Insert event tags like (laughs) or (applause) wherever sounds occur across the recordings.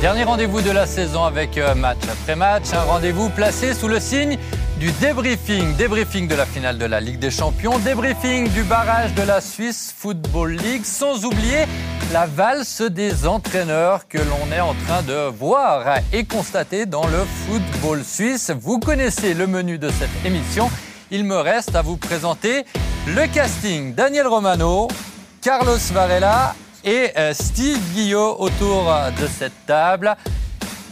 Dernier rendez-vous de la saison avec euh, match après match, un rendez-vous placé sous le signe du débriefing. Débriefing de la finale de la Ligue des Champions, débriefing du barrage de la Swiss Football League, sans oublier la valse des entraîneurs que l'on est en train de voir et constater dans le football suisse. Vous connaissez le menu de cette émission. Il me reste à vous présenter le casting. Daniel Romano, Carlos Varela et euh, Steve Guillot autour de cette table.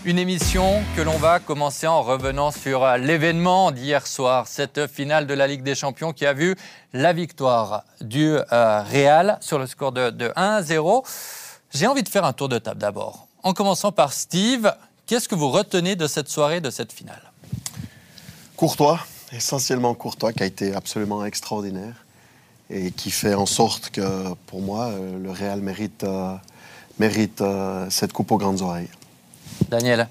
Une émission que l'on va commencer en revenant sur euh, l'événement d'hier soir, cette finale de la Ligue des Champions qui a vu la victoire du euh, Real sur le score de, de 1-0. J'ai envie de faire un tour de table d'abord. En commençant par Steve, qu'est-ce que vous retenez de cette soirée, de cette finale? Courtois, essentiellement Courtois, qui a été absolument extraordinaire et qui fait en sorte que, pour moi, euh, le Real mérite, euh, mérite euh, cette coupe aux grandes oreilles. Daniel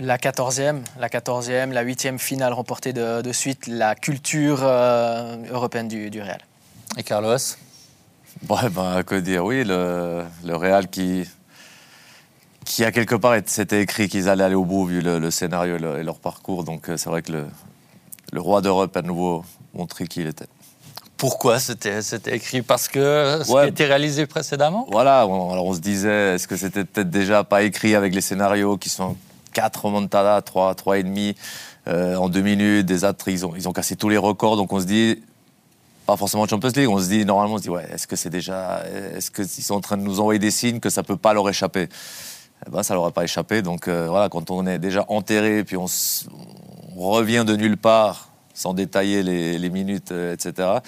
La 14e, la 14e, la 8e finale remportée de, de suite, la culture euh, européenne du, du Real. et Carlos? Ouais, ben, que dire, oui, le, le Real qui, qui, a quelque part, s'était écrit qu'ils allaient aller au bout vu le, le scénario et, le- et leur parcours. Donc, c'est vrai que le, le roi d'Europe a à nouveau montré qui il était. Pourquoi c'était c'était écrit? Parce que ce qui a été réalisé précédemment? Voilà, on, alors on se disait, est-ce que c'était peut-être déjà pas écrit avec les scénarios qui sont 4 remontadas, 3, 3 et demi euh, en 2 minutes, des autres, ils ont, ils ont cassé tous les records, donc on se dit, pas forcément Champions League, on se dit, normalement, on se dit, ouais, est-ce que c'est déjà, est-ce qu'ils sont en train de nous envoyer des signes que ça peut pas leur échapper? Eh ben, ça leur a pas échappé, donc euh, voilà, quand on est déjà enterré, puis on revient de nulle part, sans détailler les, les minutes, euh, etc.,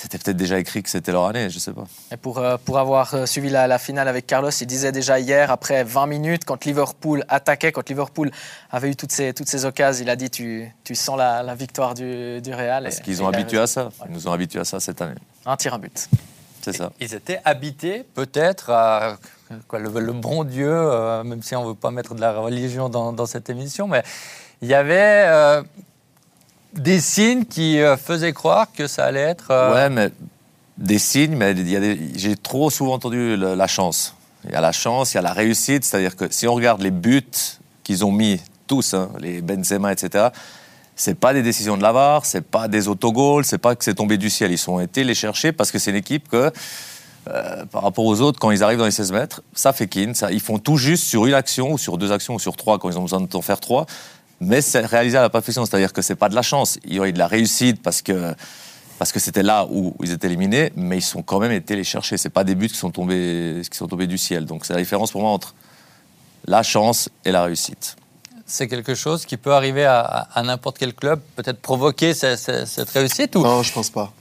c'était peut-être déjà écrit que c'était leur année, je sais pas. Et pour, euh, pour avoir euh, suivi la, la finale avec Carlos, il disait déjà hier, après 20 minutes, quand Liverpool attaquait, quand Liverpool avait eu toutes ces, toutes ces occasions, il a dit tu, tu sens la, la victoire du, du Real. Parce qu'ils ont habitué à ça. Ils nous ont habitués à ça cette année. Un tir, un but. C'est ça. Ils étaient habités peut-être à quoi, le, le bon Dieu, euh, même si on ne veut pas mettre de la religion dans, dans cette émission, mais il y avait euh, des signes qui euh, faisaient croire que ça allait être... euh, Ouais, mais des signes, mais j'ai trop souvent entendu la chance. Il y a la chance, il y a la réussite. C'est-à-dire que si on regarde les buts qu'ils ont mis tous, hein, les Benzema, etc., c'est pas des décisions de l'avare, c'est pas des autogols, c'est pas que c'est tombé du ciel. Ils ont été les chercher parce que c'est une équipe que, euh, par rapport aux autres, quand ils arrivent dans les 16 mètres, ça fait kin. Ils font tout juste sur une action, ou sur deux actions, ou sur trois, quand ils ont besoin d'en faire trois. Mais c'est réalisé à la perfection. C'est-à-dire que c'est pas de la chance. Il y a eu de la réussite parce que parce que c'était là où ils étaient éliminés, mais ils sont quand même été les chercher. C'est pas des buts qui sont tombés, qui sont tombés du ciel. Donc c'est la différence pour moi entre la chance et la réussite. C'est quelque chose qui peut arriver à, à- à n'importe quel club, peut-être provoquer ce- ce- cette réussite ou? Non, je pense pas.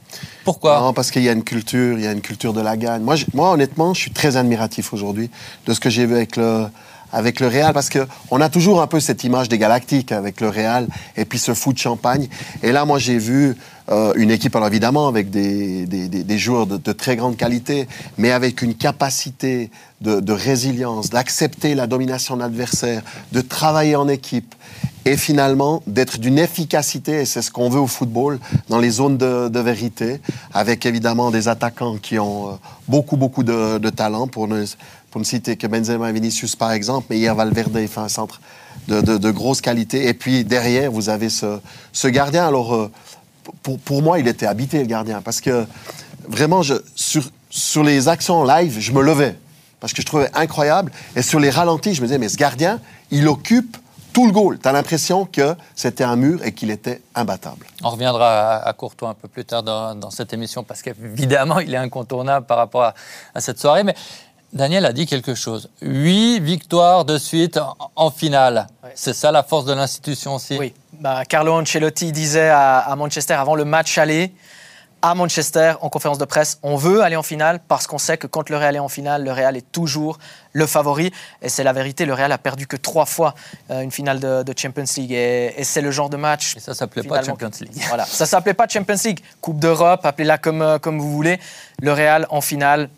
pourquoi? Non, parce qu'il y a une culture, il y a une culture de la gagne. Moi, je- moi honnêtement, je suis très admiratif aujourd'hui de ce que j'ai vu avec le, avec le Real, parce que on a toujours un peu cette image des Galactiques avec le Real et puis ce foot champagne. Et là, moi, j'ai vu euh, une équipe, alors évidemment, avec des, des, joueurs de, de très grande qualité, mais avec une capacité de, de résilience, d'accepter la domination de l'adversaire, de travailler en équipe et finalement d'être d'une efficacité, et c'est ce qu'on veut au football, dans les zones de, vérité, avec évidemment des attaquants qui ont euh, beaucoup, beaucoup de, talent, pour ne, pour ne citer que Benzema et Vinicius par exemple, mais hier Valverde il fait un centre de, de, grosse qualité, et puis derrière vous avez ce, ce gardien, alors euh, pour, pour moi il était habité le gardien, parce que vraiment sur, sur les actions en live, je me levais, parce que je trouvais incroyable, et sur les ralentis, je me disais, mais ce gardien, il occupe tout le goal. Tu as l'impression que c'était un mur et qu'il était imbattable. On reviendra à, à Courtois un peu plus tard dans, dans cette émission parce qu'évidemment, (laughs) il est incontournable par rapport à, à cette soirée. Mais Daniel a dit quelque chose. Huit victoires de suite en, en finale. Ouais. C'est ça la force de l'institution aussi? Oui, bah, Carlo Ancelotti disait à, à Manchester avant le match aller, à Manchester, en conférence de presse, on veut aller en finale parce qu'on sait que quand le Real est en finale, le Real est toujours le favori. Et c'est la vérité, le Real a perdu que trois fois euh, une finale de, de Champions League. Et, et c'est le genre de match. Et ça s'appelait pas Champions League. (laughs) Voilà, ça s'appelait pas Champions League, Coupe d'Europe, appelez-la comme, euh, comme vous voulez. Le Real en finale,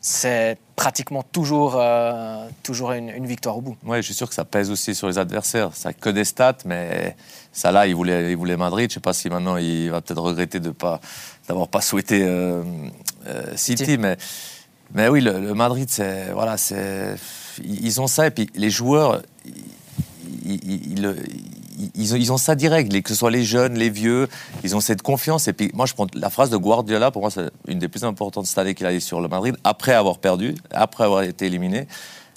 c'est pratiquement toujours, euh, toujours une, une victoire au bout. Ouais, je suis sûr que ça pèse aussi sur les adversaires. Ça n'a que des stats, mais ça là, il voulait, il voulait Madrid. Je sais pas si maintenant il va peut-être regretter de pas d'avoir pas souhaité euh, euh, City, City. mais Mais oui, le, Madrid, c'est voilà, c'est ils ont ça et puis les joueurs, ils, ils, ont, ça direct, que ce soit les jeunes, les vieux, ils ont cette confiance. Et puis moi, je prends la phrase de Guardiola, pour moi, c'est une des plus importantes cette année qu'il a eu sur le Madrid, après avoir perdu, après avoir été éliminé.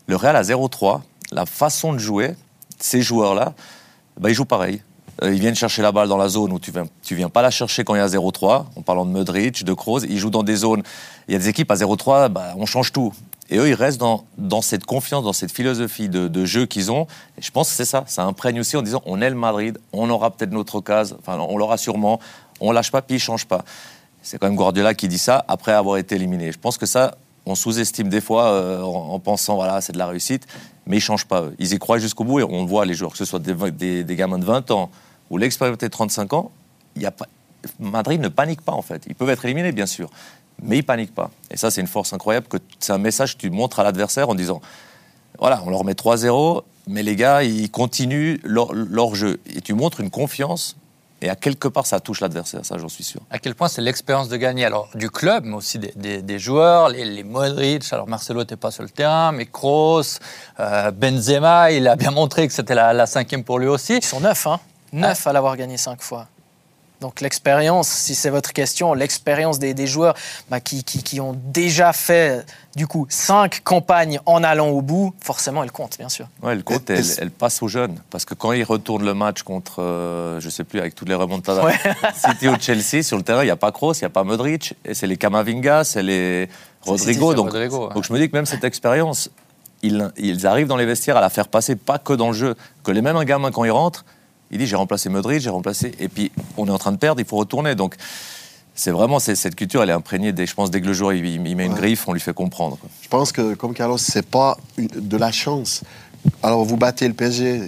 Le Real à 0-3, la façon de jouer, ces joueurs-là, bah, ils jouent pareil. Euh, ils viennent chercher la balle dans la zone où tu viens, tu viens pas la chercher quand il y a 0-3, en parlant de Modric, de Kroos. Ils jouent dans des zones, il y a des équipes à 0-3, bah, on change tout. Et eux, ils restent dans, cette confiance, dans cette philosophie de, jeu qu'ils ont. Et je pense que c'est ça. Ça imprègne aussi en disant on est le Madrid, on aura peut-être notre occasion, enfin, on l'aura sûrement, on lâche pas, puis ils changent pas. C'est quand même Guardiola qui dit ça après avoir été éliminé. Je pense que ça, on sous-estime des fois euh, en, pensant voilà c'est de la réussite, mais ils changent pas. Ils y croient jusqu'au bout et on voit les joueurs, que ce soit des gamins de 20 ans ou l'expérimenté de 35 ans, il y a pas, Madrid ne panique pas en fait. Ils peuvent être éliminés bien sûr, mais ils paniquent pas. Et ça, c'est une force incroyable que c'est un message que tu montres à l'adversaire en disant voilà, on leur met 3-0, mais les gars, ils continuent leur, jeu. Et tu montres une confiance et à quelque part, ça touche l'adversaire, ça j'en suis sûr. À quel point c'est l'expérience de gagner? Alors du club, mais aussi des, joueurs, les, Modric. Alors Marcelo n'était pas sur le terrain, mais Kroos, euh, Benzema, il a bien montré que c'était la, cinquième pour lui aussi. Ils sont neuf, hein Neuf à l'avoir gagné cinq fois. Donc l'expérience, si c'est votre question, l'expérience des, joueurs bah, qui, qui, ont déjà fait du coup cinq campagnes en allant au bout, forcément elle compte bien sûr. Ouais, elle compte, elle, elle, passe aux jeunes parce que quand ils retournent le match contre, euh, je sais plus, avec toutes les remontadas, ouais. (laughs) City ou Chelsea sur le terrain, il n'y a pas Kroos, il n'y a pas Modric, et c'est les Kamavinga, c'est les Rodrigo. Donc, donc je me dis que même cette expérience, ils, ils arrivent dans les vestiaires à la faire passer pas que dans le jeu, que les mêmes gamins quand ils rentrent il dit j'ai remplacé Modric, j'ai remplacé. Et puis on est en train de perdre, il faut retourner. Donc c'est vraiment cette culture, elle est imprégnée. Dès, je pense dès que le joueur il, met une griffe, on lui fait comprendre. Je pense que comme Carlos, c'est pas de la chance. Alors vous battez le PSG,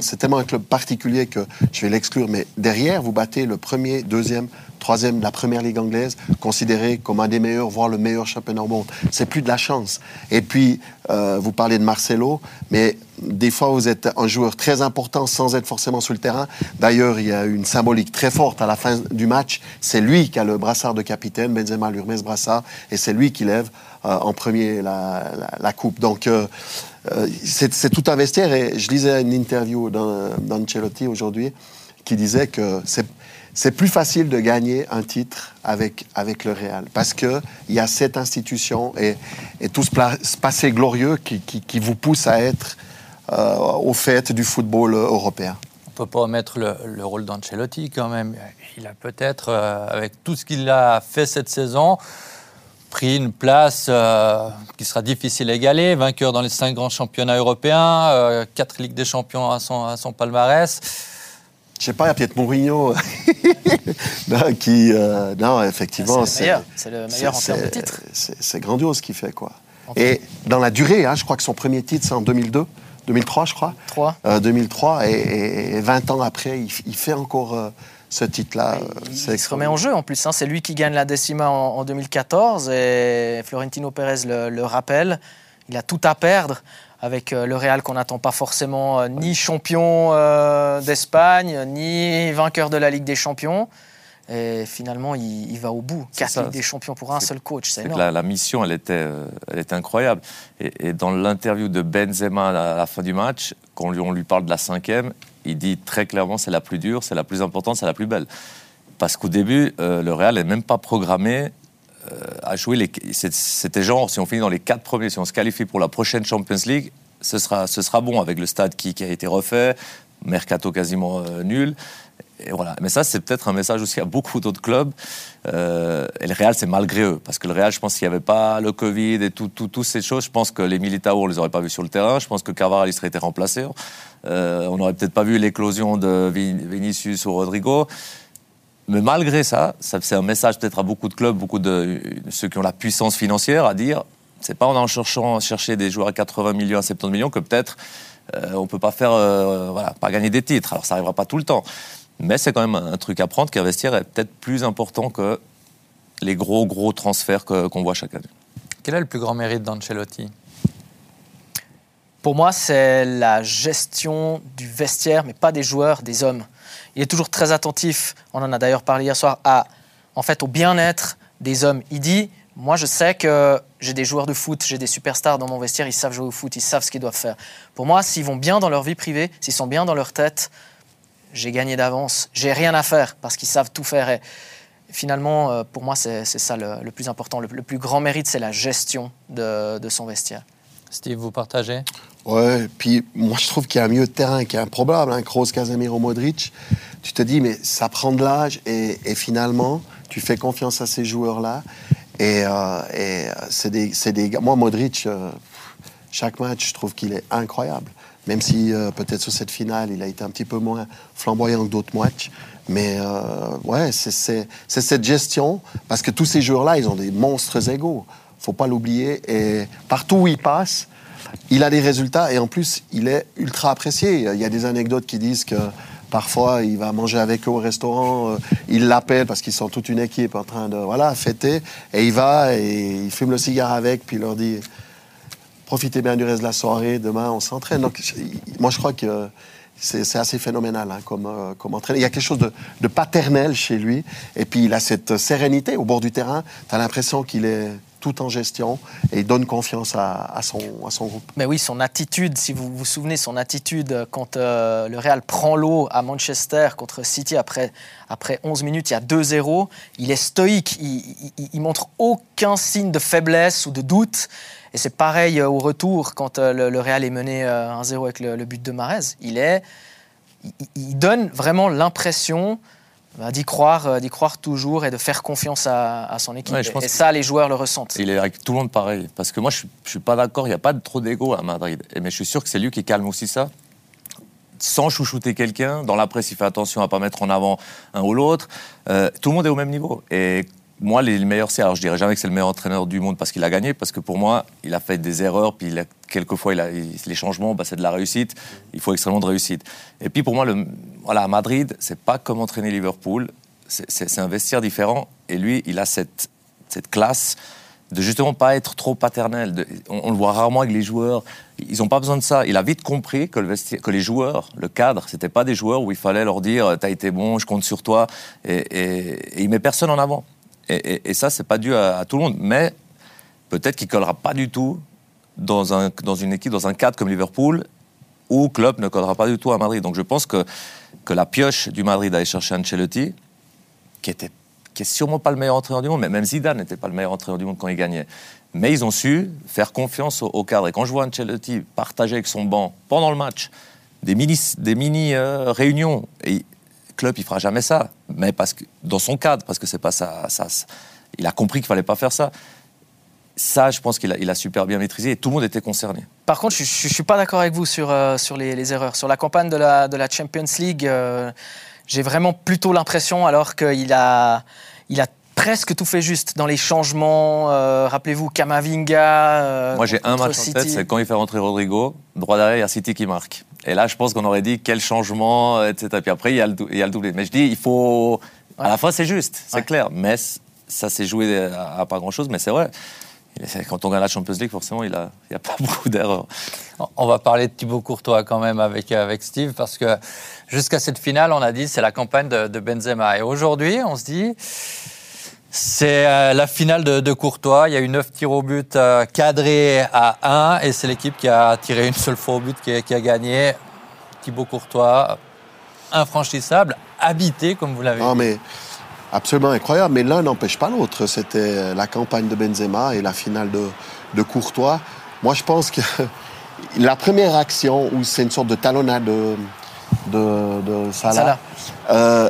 c'est tellement un club particulier que je vais l'exclure, mais derrière vous battez le premier, deuxième, troisième de la première ligue anglaise, considéré comme un des meilleurs, voire le meilleur championnat au monde. C'est plus de la chance. Et puis, euh, vous parlez de Marcelo, mais des fois, vous êtes un joueur très important sans être forcément sur le terrain. D'ailleurs, il y a une symbolique très forte à la fin du match. C'est lui qui a le brassard de capitaine. Benzema ce brassard et c'est lui qui lève euh, en premier la, coupe. Donc, euh, c'est tout un vestiaire. Et je lisais une interview d'Ancelotti aujourd'hui qui disait que c'est plus facile de gagner un titre avec, avec le Real parce qu'il y a cette institution et, tout ce, passé glorieux qui, qui, vous pousse à être euh, au fait du football européen. On ne peut pas omettre le, rôle d'Ancelotti quand même. Il a peut-être, euh, avec tout ce qu'il a fait cette saison, pris une place euh, qui sera difficile à égaler, vainqueur dans les cinq grands championnats européens, quatre Ligues des Champions à son, à son palmarès je sais pas, il y a peut-être Mourinho (laughs) qui. Euh, non, effectivement. C'est le meilleur, en termes de titres. C'est grandiose ce qu'il fait, quoi. Et dans la durée, hein, je crois que son premier titre, c'est en 2002. 2003, je crois. 3. 2003. Et, 20 ans après, il, fait encore euh, ce titre-là. Il, se remet en jeu en plus. Hein. C'est lui qui gagne la décima en, 2014 et Florentino Pérez le, le rappelle. Il a tout à perdre avec euh, le Real qu'on n'attend pas forcément euh, ni champion euh, d'Espagne, ni vainqueur de la Ligue des Champions. Et finalement, il, va au bout. Quatre Ligues des Champions pour un seul coach, c'est énorme. La, la, mission, elle était, elle était incroyable. Et, dans l'interview de Benzema à la, fin du match, quand on lui, on lui parle de la cinquième, il dit très clairement c'est la plus dure, c'est la plus importante, c'est la plus belle. Parce qu'au début, le Real n'est même pas programmé à jouer. C'était genre, si on finit dans les quatre premiers, si on se qualifie pour la prochaine Champions League, ce sera, ce bon avec le stade qui, qui a été refait, mercato quasiment euh, nul. Mais ça, c'est peut-être un message aussi à beaucoup d'autres clubs. Euh, et le Real, c'est malgré eux. Parce que le Real, je pense qu'il n'y avait pas le Covid et toutes tout, tout ces choses. Je pense que les Militao, on ne les aurait pas vus sur le terrain. Je pense que Carvajal, il serait été remplacé. Euh, on n'aurait peut-être pas vu l'éclosion de Vinicius ou Rodrigo. Mais malgré ça, c'est un message peut-être à beaucoup de clubs, beaucoup de ceux qui ont la puissance financière à dire c'est pas en cherchant chercher des joueurs à 80 millions, à 70 millions que peut-être euh, on peut pas faire, euh, pas gagner des titres. Alors ça arrivera pas tout le temps, mais c'est quand même un, truc à prendre qu'investir est peut-être plus important que les gros gros transferts qu'on voit chaque année. Quel est le plus grand mérite d'Ancelotti? Pour moi, c'est la gestion du vestiaire, mais pas des joueurs, des hommes. Il est toujours très attentif, on en a d'ailleurs parlé hier soir, à, en fait, au bien-être des hommes. Il dit Moi, je sais que j'ai des joueurs de foot, j'ai des superstars dans mon vestiaire, ils savent jouer au foot, ils savent ce qu'ils doivent faire. Pour moi, s'ils vont bien dans leur vie privée, s'ils sont bien dans leur tête, j'ai gagné d'avance. J'ai rien à faire parce qu'ils savent tout faire. Et finalement, euh, pour moi, c'est ça le, plus important. Le, plus grand mérite, c'est la gestion de, de, son vestiaire. Steve, vous partagez? Ouais, puis moi, je trouve qu'il y a un milieu de terrain qui est improbable. Hein, Kroos, Casemiro, Modric. Tu te dis, mais ça prend de l'âge et, et, finalement, tu fais confiance à ces joueurs-là. Et, euh, et c'est des, des, Moi, Modric, euh, chaque match, je trouve qu'il est incroyable. Même si euh, peut-être sur cette finale, il a été un petit peu moins flamboyant que d'autres matchs. Mais euh, ouais, c'est cette gestion, parce que tous ces joueurs-là, ils ont des monstres égaux. faut pas l'oublier. Et partout où il passe, il a des résultats et en plus, il est ultra apprécié. Il y a des anecdotes qui disent que parfois, il va manger avec eux au restaurant, euh, il l'appelle parce qu'ils sont toute une équipe en train de voilà, fêter, et il va et il fume le cigare avec, puis il leur dit profitez bien du reste de la soirée, demain on s'entraîne. Donc, moi, je crois que c'est assez phénoménal hein, comme, euh, comme entraîneur. Il y a quelque chose de, paternel chez lui, et puis il a cette sérénité au bord du terrain. Tu as l'impression qu'il est tout en gestion et il donne confiance à, son, groupe. Mais oui, son attitude, si vous vous souvenez, son attitude quand euh, le Real prend l'eau à Manchester contre City après, après 11 minutes, il y a 2-0, il est stoïque, il, il, montre aucun signe de faiblesse ou de doute. Et c'est pareil euh, au retour quand euh, le, Real est mené 1-0 avec le, but de Marez. Il, est, il donne vraiment l'impression bah, d'y croire, euh, d'y croire toujours et de faire confiance à, son équipe. et ça, les joueurs le ressentent. Il est avec tout le monde pareil. Parce que moi, je ne suis pas d'accord, il n'y a pas de trop d'ego à Madrid. Mais je suis sûr que c'est lui qui calme aussi ça. Sans chouchouter quelqu'un, dans la presse, il fait attention à ne pas mettre en avant un ou l'autre. Euh, tout le monde est au même niveau. Et moi, les meilleurs. Alors, je dirais jamais que c'est le meilleur entraîneur du monde parce qu'il a gagné, parce que pour moi, il a fait des erreurs, puis quelquefois, il a, les changements, bah, c'est de la réussite. Il faut extrêmement de réussite. Et puis, pour moi, le, voilà, à Madrid, c'est pas comme entraîner Liverpool. C'est un vestiaire différent. Et lui, il a cette, classe de justement pas être trop paternel. on, le voit rarement avec les joueurs. Ils n'ont pas besoin de ça. Il a vite compris que, les joueurs, le cadre, c'était pas des joueurs où il fallait leur dire "T'as été bon, je compte sur toi", et, et, et il met personne en avant. Et, et, ça, c'est pas dû à, tout le monde. Mais peut-être qu'il collera pas du tout dans, un, dans une équipe, dans un cadre comme Liverpool, où club ne collera pas du tout à Madrid. Donc je pense que, que la pioche du Madrid d'aller chercher Ancelotti, qui était qui est sûrement pas le meilleur entraîneur du monde, mais même Zidane n'était pas le meilleur entraîneur du monde quand il gagnait. Mais ils ont su faire confiance au, cadre. Et quand je vois Ancelotti partager avec son banc pendant le match des mini, des mini euh, réunions, et club, il fera jamais ça. Mais parce que, dans son cadre, parce que c'est pas ça, ça, Il a compris qu'il fallait pas faire ça. Ça, je pense qu'il a, il a, super bien maîtrisé et tout le monde était concerné. Par contre, je ne suis pas d'accord avec vous sur, euh, sur les, erreurs. Sur la campagne de la, de la Champions League, euh, j'ai vraiment plutôt l'impression, alors qu'il a, il a presque tout fait juste dans les changements. Euh, rappelez-vous, Kamavinga. Moi, j'ai un match en tête, c'est quand il fait rentrer Rodrigo, droit y a City qui marque. Et là, je pense qu'on aurait dit quel changement, etc. Puis après, il y a le, il y a le doublé. Mais je dis, il faut. À la fin, c'est juste, c'est clair. Mais ça s'est joué à, pas grand-chose, mais c'est vrai. Quand on gagne la Champions League, forcément, il n'y a, a, pas (laughs) beaucoup d'erreurs. On va parler de Thibaut Courtois quand même avec, avec Steve, parce que jusqu'à cette finale, on a dit c'est la campagne de, de Benzema. Et aujourd'hui, on se dit c'est euh, la finale de, Courtois. Il y a eu 9 tirs au but euh, cadrés à 1 et c'est l'équipe qui a tiré une seule fois au but qui, a gagné. Thibaut Courtois, infranchissable, habité comme vous l'avez dit. mais absolument incroyable. Mais l'un n'empêche pas l'autre. C'était la campagne de Benzema et la finale de, Courtois. Moi, je pense que (laughs) la première action où c'est une sorte de talonnade de, de, Salah, euh,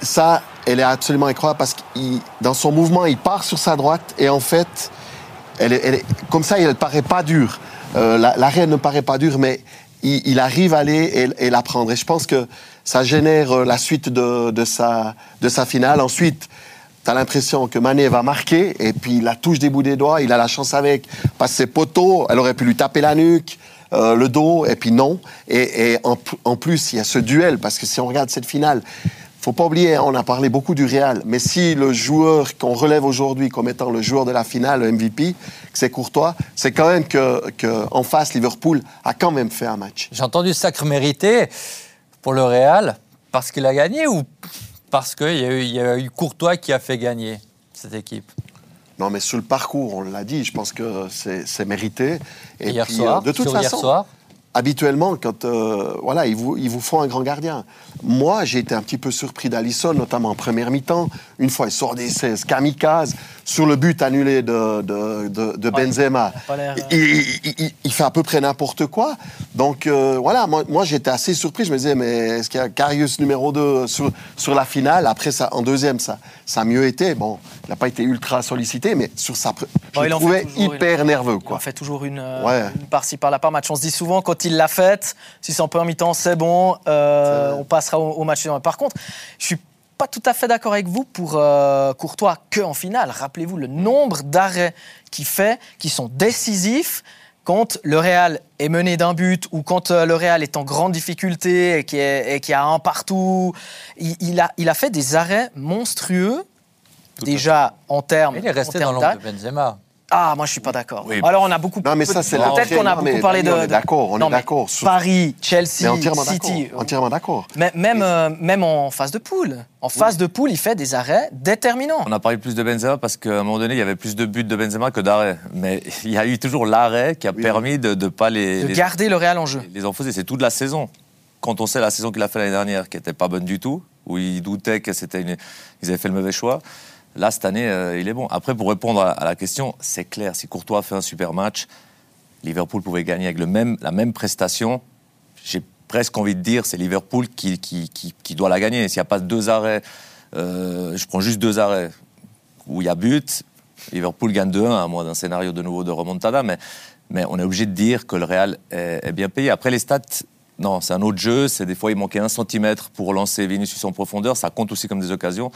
ça, elle est absolument incroyable parce que dans son mouvement, il part sur sa droite et en fait, elle comme ça, elle ne paraît pas dure. Euh, L'arrêt ne paraît pas dur, mais il, arrive à aller et, la prendre. Et je pense que ça génère euh, la suite de, sa, de sa finale. Ensuite, tu as l'impression que Mané va marquer et puis la touche des bouts des doigts, il a la chance avec. Que ses poteaux, elle aurait pu lui taper la nuque. Euh, le dos, et puis non. Et, en, plus, il y a ce duel, parce que si on regarde cette finale, faut pas oublier, on a parlé beaucoup du Real, mais si le joueur qu'on relève aujourd'hui comme étant le joueur de la finale, le MVP, c'est Courtois, c'est quand même que, en face, Liverpool a quand même fait un match. J'ai entendu sacre mérité pour le Real parce qu'il a gagné ou parce qu'il y, y, a eu Courtois qui a fait gagner cette équipe? Non, mais sur le parcours, on l'a dit, je pense que c'est mérité. Et hier puis, soir, euh, de toute sur hier façon, soir habituellement, quand euh, voilà, ils vous, ils vous font un grand gardien. Moi, j'ai été un petit peu surpris d'Alisson, notamment en première mi-temps. Une fois, il sort des 16 kamikazes sur le but annulé de, de, de- de Benzema. il l'air, euh, Il, il- il- il fait à peu près n'importe quoi. Donc euh, voilà, moi, moi, j'étais assez surpris. Je me disais, mais est-ce qu'il y a Karius numéro 2 sur, sur la finale? Après, ça, en deuxième, ça, ça a mieux été. Bon, il n'a pas été ultra sollicité, mais sur sa, pr- je Bon, le il trouvais toujours, il- hyper nerveux. Il Quoi. en fait toujours une, euh, Ouais. une par-ci par-là par match. On se dit souvent quand il l'a faite, si c'est en première mi-temps, c'est bon, euh, on passera au, au match suivant. Par contre, je suis pas tout à fait d'accord avec vous pour euh, Courtois que en finale. Rappelez-vous le nombre d'arrêts qu'il fait qui sont décisifs quand le Real est mené d'un but ou quand euh, le Real est en grande difficulté et qui est, et qui a un partout. Il, il a, il a fait des arrêts monstrueux. Déjà en termes. Il est resté en dans l'ombre de Benzema. Ah, moi je suis pas d'accord. Oui. Alors on a beaucoup. Non, mais ça, c'est peut-être qu'on a Non, beaucoup parlé de. On est d'accord, on est Non, d'accord. Sur- Paris, Chelsea, entièrement City. d'accord. Entièrement d'accord. Mais même, euh, même en phase de poule. En phase de poule, il fait des arrêts déterminants. On a parlé plus de Benzema parce qu'à un moment donné, il y avait plus de buts de Benzema que d'arrêts. Mais il y a eu toujours l'arrêt qui a Oui. permis de ne pas les, De les, garder le Real en jeu. les enfoncer. C'est toute la saison. Quand on sait la saison qu'il a fait l'année dernière, qui n'était pas bonne du tout, où il doutait que c'était une... ils avaient fait le mauvais choix. Là, cette année, euh, il est bon. Après, pour répondre à, la question, c'est clair, si Courtois fait un super match, Liverpool pouvait gagner avec le même, la même prestation. J'ai presque envie de dire, c'est Liverpool qui, qui, qui, doit la gagner. S'il n'y a pas deux arrêts, euh, je prends juste deux arrêts où il y a but, Liverpool gagne 2-1, à moins d'un scénario de nouveau de remontada, mais, mais on est obligé de dire que le Real est, est bien payé. Après, les stats, non, c'est un autre jeu. C'est des fois, il manquait un centimètre pour lancer Vinicius en profondeur. Ça compte aussi comme des occasions.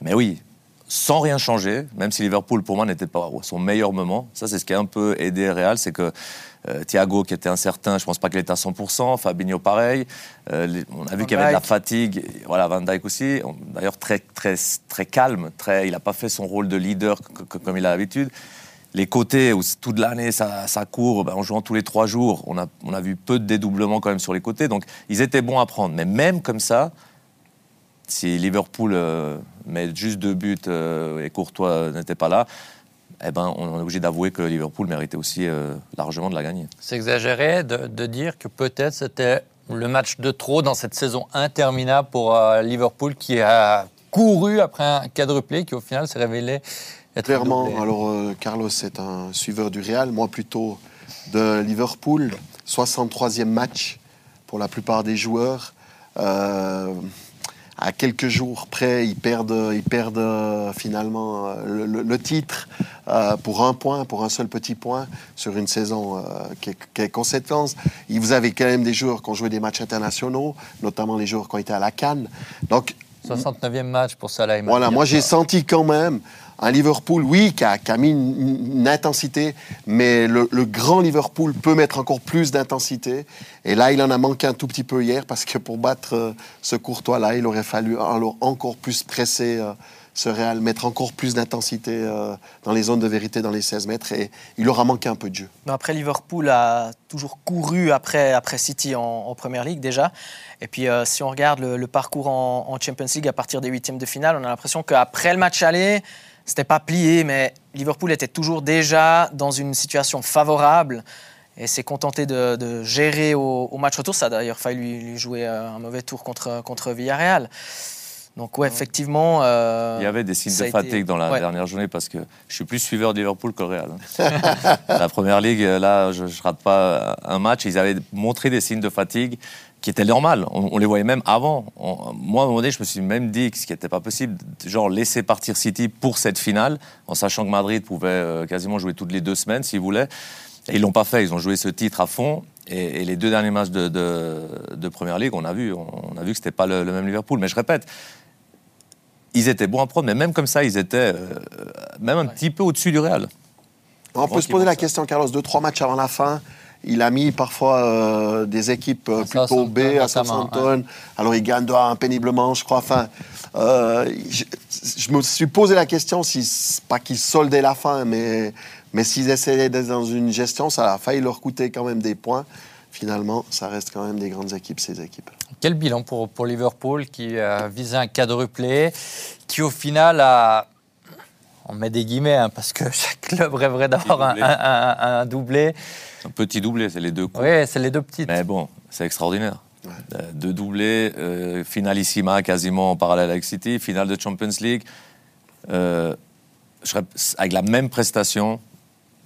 Mais oui, sans rien changer, même si Liverpool, pour moi, n'était pas à son meilleur moment. Ça, c'est ce qui a un peu aidé Real, c'est que euh, Thiago, qui était incertain, je pense pas qu'il était à 100%. Fabinho, pareil. Euh, les- on a vu qu'il y avait de la fatigue. Voilà, Van Dijk aussi. D'ailleurs, très, très, très calme. Très, il n'a pas fait son rôle de leader comme il a l'habitude. Les côtés, où toute l'année ça, ça court, ben, en jouant tous les trois jours, on a, on a vu peu de dédoublements quand même sur les côtés. Donc, ils étaient bons à prendre. Mais même comme ça, si Liverpool euh, met juste deux buts euh, et Courtois n'était pas là, eh ben, on est obligé d'avouer que Liverpool méritait aussi euh, largement de la gagner. C'est exagéré de, de dire que peut-être c'était le match de trop dans cette saison interminable pour euh, Liverpool qui a couru après un quadruplé qui au final s'est révélé être Clairement, doublé. alors euh, Carlos est un suiveur du Real, moi plutôt de Liverpool. 63e match pour la plupart des joueurs. À quelques jours près, ils perdent, ils perdent euh, finalement euh, le, le- le titre euh, pour un point, pour un seul petit point sur une saison euh, qui, est, qui est conséquence. Et vous avez quand même des joueurs qui ont joué des matchs internationaux, notamment les joueurs qui ont été à la Cannes. Donc 69e match pour Salah voilà, moi j'ai senti quand même un Liverpool, oui, qui a, mis une, intensité, mais le, grand Liverpool peut mettre encore plus d'intensité. Et là, il en a manqué un tout petit peu hier, parce que pour battre euh, ce Courtois-là, il aurait fallu alors encore plus presser euh, ce Real, mettre encore plus d'intensité euh, dans les zones de vérité, dans les 16 mètres, et il aura manqué un peu de jeu. Après, Liverpool a toujours couru après, après City en, en Première Ligue déjà. Et puis, si on regarde le, le parcours en, en Champions League à partir des huitièmes de finale, on a l'impression qu'après le match aller, c'était pas plié, mais Liverpool était toujours déjà dans une situation favorable et s'est contenté de, de gérer au, au match retour. Ça a d'ailleurs failli lui, lui jouer euh, un mauvais tour contre, contre Villarreal. Donc, ouais, effectivement. euh, Il y avait des signes de été- fatigue dans la ouais. dernière journée parce que je suis plus suiveur de Liverpool que le Real. hein. (laughs) la première ligue, là, je, je rate pas un match. Ils avaient montré des signes de fatigue qui étaient normales. On, on les voyait même avant. On- moi, à un moment donné, je me suis même dit que ce qui n'était pas possible, genre laisser partir City pour cette finale, en sachant que Madrid pouvait euh, quasiment jouer toutes les deux semaines s'ils voulaient. Et ils l'ont pas fait. Ils ont joué ce titre à fond. Et, et les deux derniers matchs de, de, de première ligue, on a vu, on, on a vu que c'était pas le, le même Liverpool. Mais je répète, ils étaient bons à prendre, mais même comme ça, ils étaient euh, même un petit peu au-dessus du Real. On peut se poser la ça. question, Carlos, deux, trois matchs avant la fin. Il a mis parfois euh, des équipes euh, À plutôt B, à notamment, Southampton. Alors il gagne péniblement, je crois. Enfin, euh, je, je me suis posé la question, si pas qu'ils soldaient la fin, mais, mais s'ils essayaient d'être dans une gestion, ça a failli leur coûter quand même des points. Finalement, ça reste quand même des grandes équipes, ces équipes. Quel bilan pour, pour Liverpool qui a visé un quadruplé, qui au final a, on met des guillemets, hein, parce que (laughs) chaque club rêverait d'avoir un, doublé. un- un- un doublé. Un petit doublé, c'est les deux coups. Oui, c'est les deux petites. Mais bon, c'est extraordinaire. Euh, Deux doublés, euh, finalissima quasiment en parallèle avec City, finale de Champions League. Euh, je serais- avec la même prestation,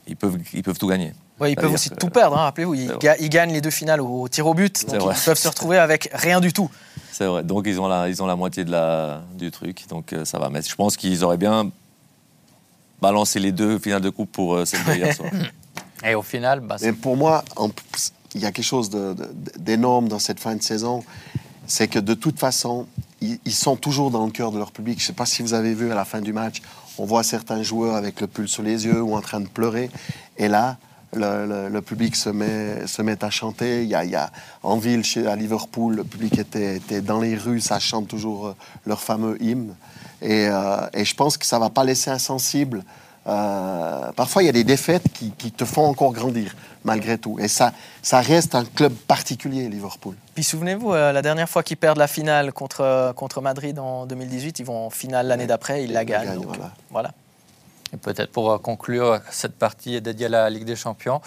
ils peuvent, ils peuvent tout gagner. Ouais, ils peuvent aussi que- tout perdre, hein, rappelez-vous. Ils, ga- gagnent les deux finales au, au tir au but. Donc vrai. ils peuvent se retrouver avec rien du tout. C'est vrai. Donc ils ont la, ils ont la moitié de la, du truc. Donc euh, ça va. Mais je pense qu'ils auraient bien balancé les deux finales de coupe pour euh, de hier soir. Et au final, bah, Mais pour moi, il y a quelque chose d'énorme dans cette fin de saison. C'est que de toute façon, ils, ils sont toujours dans le cœur de leur public. Je ne sais pas si vous avez vu à la fin du match, on voit certains joueurs avec le pull sur les yeux ou en train de pleurer. Et là, le, le- le public se met, se met à chanter. Il y a, il y a- en ville, chez, à Liverpool, le public était, était dans les rues, ça chante toujours euh, leur fameux hymne. Et, euh, et je pense que ça ne va pas laisser insensible. Euh, parfois, il y a des défaites qui, qui te font encore grandir, malgré tout. Et ça, ça reste un club particulier, Liverpool. Puis souvenez-vous, euh, la dernière fois qu'ils perdent la finale contre, contre Madrid en 2018, ils vont en finale l'année d'après, ils la Ils la gagnent. donc, voilà. voilà. Et peut-être pour euh, conclure, cette partie est dédiée à la Ligue des Champions.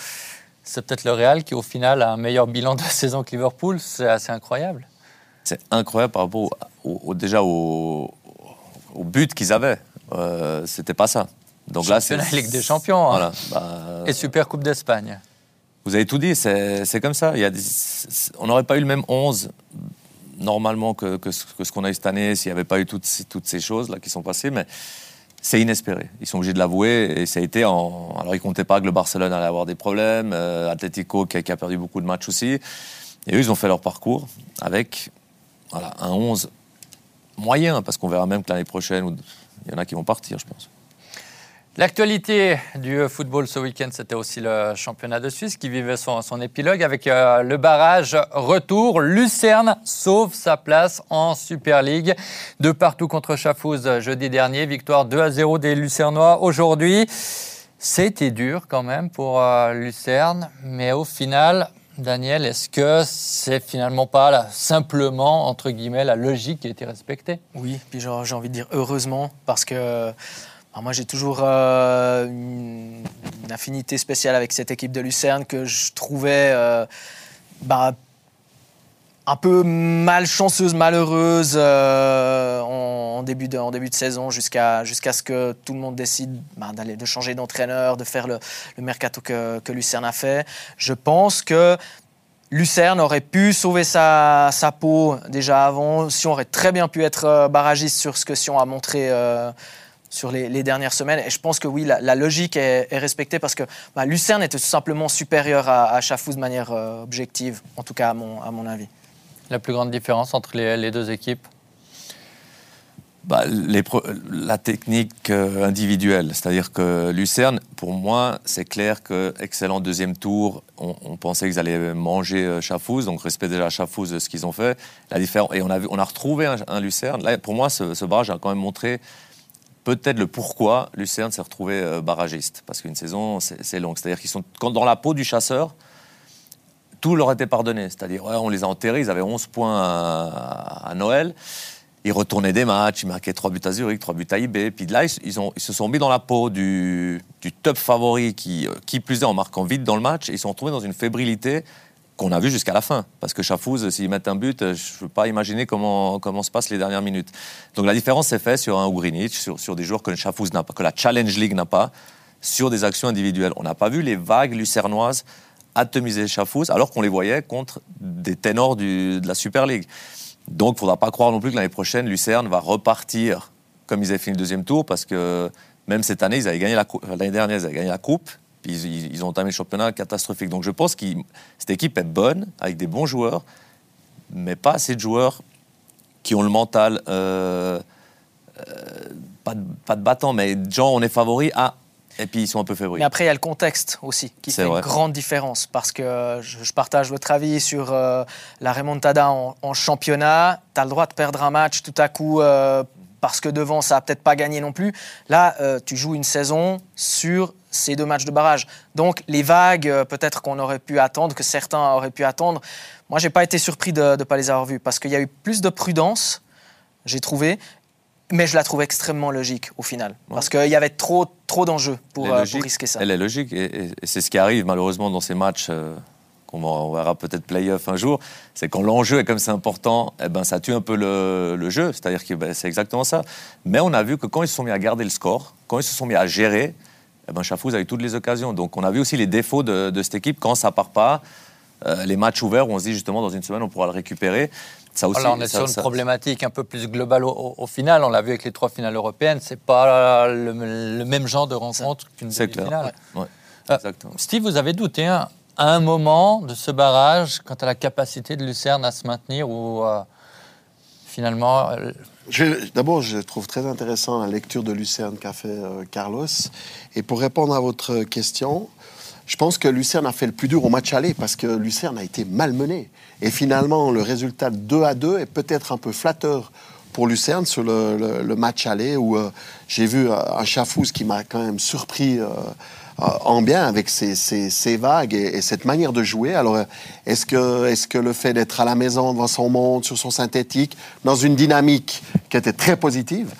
C'est peut-être le Real qui, au final, a un meilleur bilan de saison que Liverpool. C'est assez incroyable. C'est incroyable par rapport au, au- au- déjà au, au but qu'ils avaient. Euh, C'était pas ça. Donc là, c'est Championnat Ligue des Champions, hein. Voilà. Bah, Et Super Coupe d'Espagne. Vous avez tout dit, c'est comme ça. Il y a des- on n'aurait pas eu le même 11 normalement que, que ce qu'on a eu cette année s'il n'y avait pas eu toutes, ces- toutes ces choses-là qui sont passées, mais c'est inespéré. Ils sont obligés de l'avouer et ça a été en... Alors ils ne comptaient pas que le Barcelone allait avoir des problèmes, euh, Atlético qui a, qui a perdu beaucoup de matchs aussi. Et eux, ils ont fait leur parcours avec voilà, un 11 moyen, parce qu'on verra même que l'année prochaine, il y en a qui vont partir, je pense. L'actualité du football ce week-end, c'était aussi le championnat de Suisse qui vivait son, épilogue avec euh, le barrage retour. Lucerne sauve sa place en Super League. De partout contre euh, jeudi dernier. Victoire 2 à 0 des Lucernois aujourd'hui. C'était dur quand même pour euh, Lucerne, mais au final, Daniel, est-ce que c'est finalement pas simplement, entre guillemets, la logique qui a été respectée? Oui, puis j'ai envie de dire heureusement, parce que moi j'ai toujours euh, une, une affinité spéciale avec cette équipe de Lucerne que je trouvais euh, bah, un peu malchanceuse, malheureuse euh, en, début de, en début de saison jusqu'à ce que tout le monde décide bah, d'aller de changer d'entraîneur, de faire le, le mercato que, Lucerne a fait. Je pense que Lucerne aurait pu sauver sa, sa peau déjà avant. Sion aurait très bien pu être euh, barragiste sur ce que Sion a montré euh, sur les, dernières semaines. Et je pense que oui, la, logique est, respectée parce que bah, Lucerne était tout simplement supérieur à, à Chafouz de manière objective, en tout cas à mon, à mon avis. La plus grande différence entre les, deux équipes Bah, la technique euh, individuelle, c'est-à-dire que Lucerne, pour moi, c'est clair que excellent deuxième tour. On, pensait qu'ils allaient manger euh, Chafouz, donc respect déjà à Chafouz de ce qu'ils ont fait. La différence et on a retrouvé un, Lucerne. Pour moi, ce, barrage a quand même montré peut-être le pourquoi Lucerne s'est retrouvé euh, barragiste, parce qu'une saison c'est c'est long. C'est-à-dire qu'ils sont dans la peau du chasseur. Tout leur était pardonné, c'est-à-dire on les a enterrés, ils avaient 11 points à- Noël. Ils retournaient des matchs, ils marquaient 3 buts à Zurich, 3 buts à IB. Puis là, ils, se sont mis dans la peau du, top favori qui, euh, qui plus est en marquant vite dans le match. Et ils se sont retrouvés dans une fébrilité qu'on a vue jusqu'à la fin. Parce que Chafouz, s'ils mettent un but, euh, je ne peux pas imaginer comment, comment se passent les dernières minutes. Donc la différence s'est faite sur un Ugrinic, sur, sur des joueurs que Chafouz n'a pas, que la Challenge League n'a pas, sur des actions individuelles. On n'a pas vu les vagues lucernoises atomiser Chafouz, alors qu'on les voyait contre des ténors de la Super League. Donc, il ne faudra pas croire non plus que l'année prochaine, Lucerne va repartir comme ils avaient fini le deuxième tour, parce que même cette année, ils avaient gagné la l'année dernière, ils avaient gagné la coupe, puis ils, ont entamé le championnat catastrophique. Donc, je pense que cette équipe est bonne, avec des bons joueurs, mais pas assez de joueurs qui ont le mental, euh, euh, pas, de, battant, mais genre on est favori, ah, et puis ils sont un peu fébriles. Mais après, il y a le contexte aussi qui fait vrai. une grande différence. Parce que euh, je, je partage votre avis sur euh, la remontada en, en championnat. Tu as le droit de perdre un match tout à coup euh, parce que devant, ça n'a peut-être pas gagné non plus. Là, euh, tu joues une saison sur ces deux matchs de barrage. Donc, les vagues, euh, peut-être qu'on aurait pu attendre, que certains auraient pu attendre. Moi, j'ai pas été surpris de ne pas les avoir vus parce qu'il y a eu plus de prudence, j'ai trouvé. Mais je la trouve extrêmement logique au final. Parce qu'il y avait trop, trop d'enjeux pour, euh, pour risquer ça. Elle est logique et, c'est ce qui arrive malheureusement dans ces matchs. euh, qu'on verra peut-être play-off un jour, c'est quand l'enjeu est comme c'est important, eh ben, ça tue un peu le, le jeu. C'est-à-dire que ben, c'est exactement ça. Mais on a vu que quand ils se sont mis à garder le score, quand ils se sont mis à gérer, eh ben, Chafouz a eu toutes les occasions. Donc on a vu aussi les défauts de, de cette équipe quand ça part pas. euh, les matchs ouverts on se dit justement dans une semaine on pourra le récupérer. Ça aussi, Voilà, on est ça- sur une ça- problématique un peu plus globale au, au- au final. On l'a vu avec les trois finales européennes. C'est pas le, le même genre de rencontre qu'une C'est clair. demi-finale. Ouais, Euh, exactement. Steve, vous avez douté hein, à un moment de ce barrage quant à la capacité de Lucerne à se maintenir ou euh, finalement euh, D'abord, je trouve très intéressant la lecture de Lucerne qu'a fait euh, Carlos. Et pour répondre à votre question, je pense que Lucerne a fait le plus dur au match aller parce que Lucerne a été malmené. Et finalement, le résultat de 2 à 2 est peut-être un peu flatteur pour Lucerne sur le, match aller où euh, j'ai vu euh, un Chafouz qui m'a quand même surpris euh, en bien avec ses, vagues et, et cette manière de jouer. Alors, est-ce que, que le fait d'être à la maison devant son monde, sur son synthétique, dans une dynamique qui était très positive,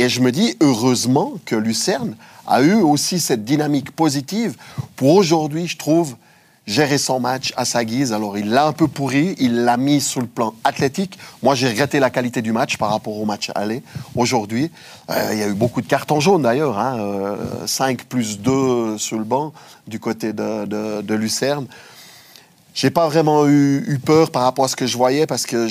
et je me dis heureusement que Lucerne a eu aussi cette dynamique positive pour aujourd'hui, je trouve, gérer son match à sa guise. Alors, il l'a un peu pourri, il l'a mis sur le plan athlétique. Moi, j'ai regretté la qualité du match par rapport au match aller aujourd'hui. Euh, il y a eu beaucoup de cartons jaunes d'ailleurs, hein, euh, 5 plus 2 sur le banc du côté de, de, de Lucerne. J'ai pas vraiment eu, eu peur par rapport à ce que je voyais parce que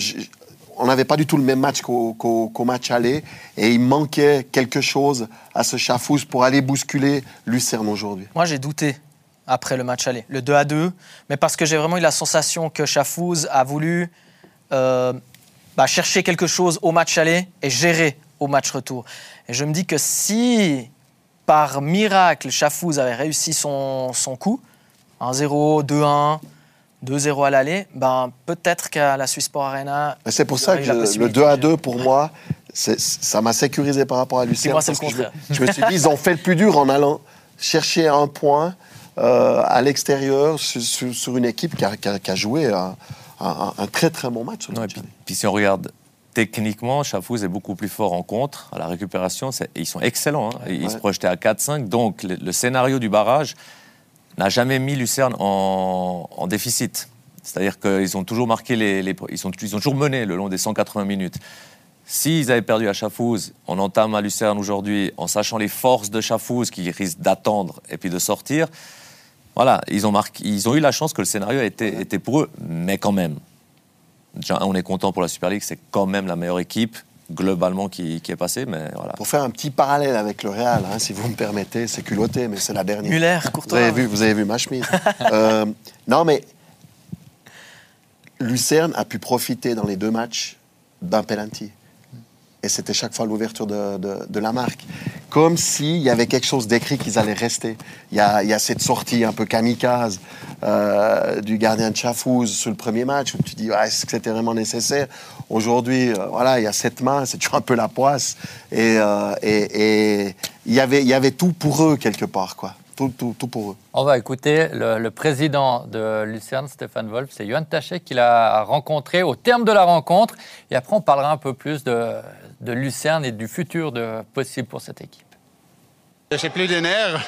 on n'avait pas du tout le même match qu'au match aller et il manquait quelque chose à ce Chafouz pour aller bousculer Lucerne aujourd'hui. Moi, j'ai douté après le match aller, le 2 à 2, mais parce que j'ai vraiment eu la sensation que Chafouz a voulu euh, bah, chercher quelque chose au match aller et gérer au match retour. Et je me dis que si, par miracle, Chafouz avait réussi son, son coup, 1-0, 2-1, 2-0 à l'aller, ben, peut-être qu'à la Suisse Sport Arena... Mais C'est pour ça que je- le possibilité 2 à de- 2 pour moi, c'est- ça m'a sécurisé par rapport à Lucerne. moi, c'est le que je me- contraire. Je me suis dit, ils ont fait le plus dur en allant chercher un point euh, à l'extérieur sur, sur- sur une équipe qui a, qui a- qui a joué un, un- un très très bon match. Non, et puis, si on regarde techniquement, Chafouz est beaucoup plus fort en contre, à la récupération. c'est- Ils sont excellents. hein. Ils Ouais. se projetaient à 4-5. Donc, le, le scénario du barrage n'a jamais mis Lucerne en, en déficit. C'est-à-dire qu'ils ont toujours marqué les, les- ils, sont, ils ont toujours mené le long des 180 minutes. S'ils avaient perdu à Chafouz, on entame à Lucerne aujourd'hui en sachant les forces de Chafouz qui risquent d'attendre et puis de sortir. Voilà, ils ont, marqué, ils ont eu la chance que le scénario était, était pour eux, mais quand même. Déjà, on est content pour la Super League, c'est quand même la meilleure équipe globalement qui, qui est passée, mais voilà. Pour faire un petit parallèle avec le Real, hein, si vous me permettez, c'est culotté, mais c'est la dernière. Muller, Vous Courtois... avez vu, vous avez vu ma chemise. (laughs) Euh, non, mais Lucerne a pu profiter dans les deux matchs d'un penalty. Et c'était chaque fois l'ouverture de, la marque. Comme s'il y avait quelque chose d'écrit qu'ils allaient rester. Il y a, cette sortie un peu kamikaze euh, du gardien de Chafouz sur le premier match où tu dis est-ce que c'était vraiment nécessaire? Aujourd'hui, euh, voilà, il y a cette main, c'est toujours un peu la poisse. Et, euh, il y avait, y avait tout pour eux quelque part, quoi. Tout, tout, tout pour eux. On va écouter le, président de Lucerne, Stéphane Wolf. C'est Johan Tachet qui l'a rencontré au terme de la rencontre. Et après, on parlera un peu plus de, de Lucerne et du futur de, possible pour cette équipe. J'ai plus de nerfs,